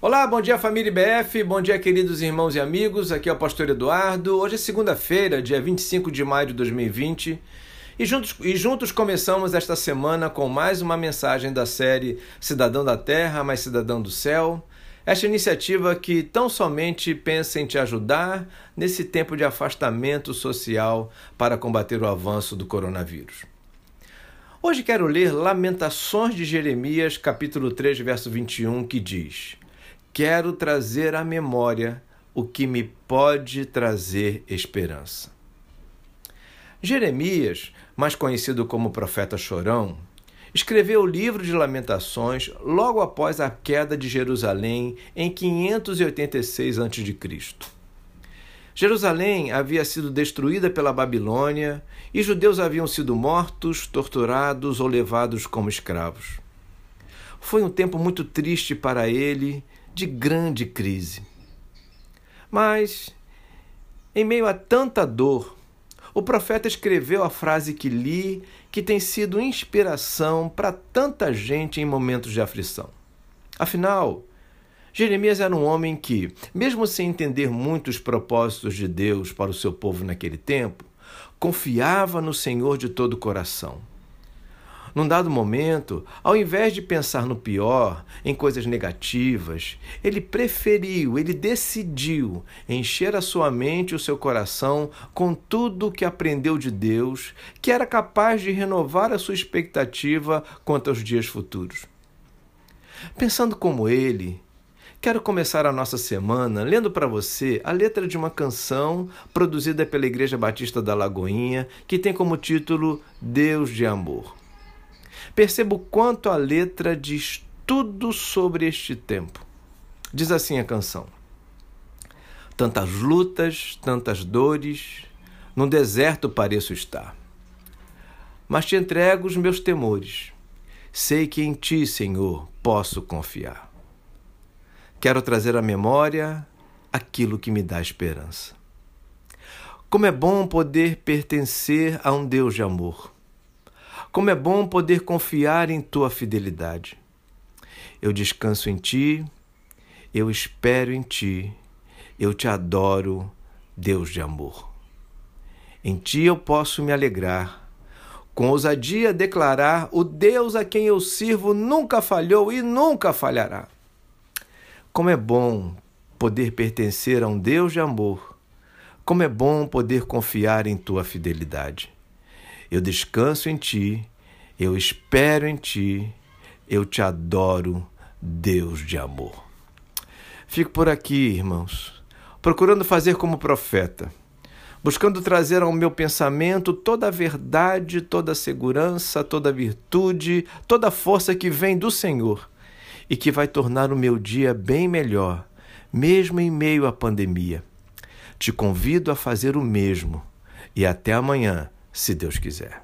Olá, bom dia família IBF, bom dia queridos irmãos e amigos, aqui é o pastor Eduardo. Hoje é segunda-feira, dia 25 de maio de 2020 e juntos, e juntos começamos esta semana com mais uma mensagem da série Cidadão da Terra, mas Cidadão do Céu. Esta iniciativa que tão somente pensa em te ajudar nesse tempo de afastamento social para combater o avanço do coronavírus. Hoje quero ler Lamentações de Jeremias, capítulo 3, verso 21, que diz: quero trazer à memória o que me pode trazer esperança. Jeremias, mais conhecido como profeta chorão, escreveu o livro de Lamentações logo após a queda de Jerusalém em 586 a.C. Jerusalém havia sido destruída pela Babilônia e judeus haviam sido mortos, torturados ou levados como escravos. Foi um tempo muito triste para ele de grande crise. Mas, em meio a tanta dor, o profeta escreveu a frase que li, que tem sido inspiração para tanta gente em momentos de aflição. Afinal, Jeremias era um homem que, mesmo sem entender muito os propósitos de Deus para o seu povo naquele tempo, confiava no Senhor de todo o coração. Num dado momento, ao invés de pensar no pior, em coisas negativas, ele preferiu, ele decidiu encher a sua mente e o seu coração com tudo o que aprendeu de Deus, que era capaz de renovar a sua expectativa quanto aos dias futuros. Pensando como ele, Quero começar a nossa semana lendo para você a letra de uma canção produzida pela Igreja Batista da Lagoinha, que tem como título Deus de Amor. Perceba o quanto a letra diz tudo sobre este tempo. Diz assim a canção: Tantas lutas, tantas dores, no deserto pareço estar. Mas te entrego os meus temores. Sei que em ti, Senhor, posso confiar. Quero trazer à memória aquilo que me dá esperança. Como é bom poder pertencer a um Deus de amor como é bom poder confiar em tua fidelidade. Eu descanso em ti, eu espero em ti, eu te adoro, Deus de amor. Em ti eu posso me alegrar, com ousadia declarar: o Deus a quem eu sirvo nunca falhou e nunca falhará. Como é bom poder pertencer a um Deus de amor, como é bom poder confiar em tua fidelidade. Eu descanso em ti, eu espero em ti, eu te adoro, Deus de amor. Fico por aqui, irmãos, procurando fazer como profeta, buscando trazer ao meu pensamento toda a verdade, toda a segurança, toda a virtude, toda a força que vem do Senhor e que vai tornar o meu dia bem melhor, mesmo em meio à pandemia. Te convido a fazer o mesmo e até amanhã se Deus quiser.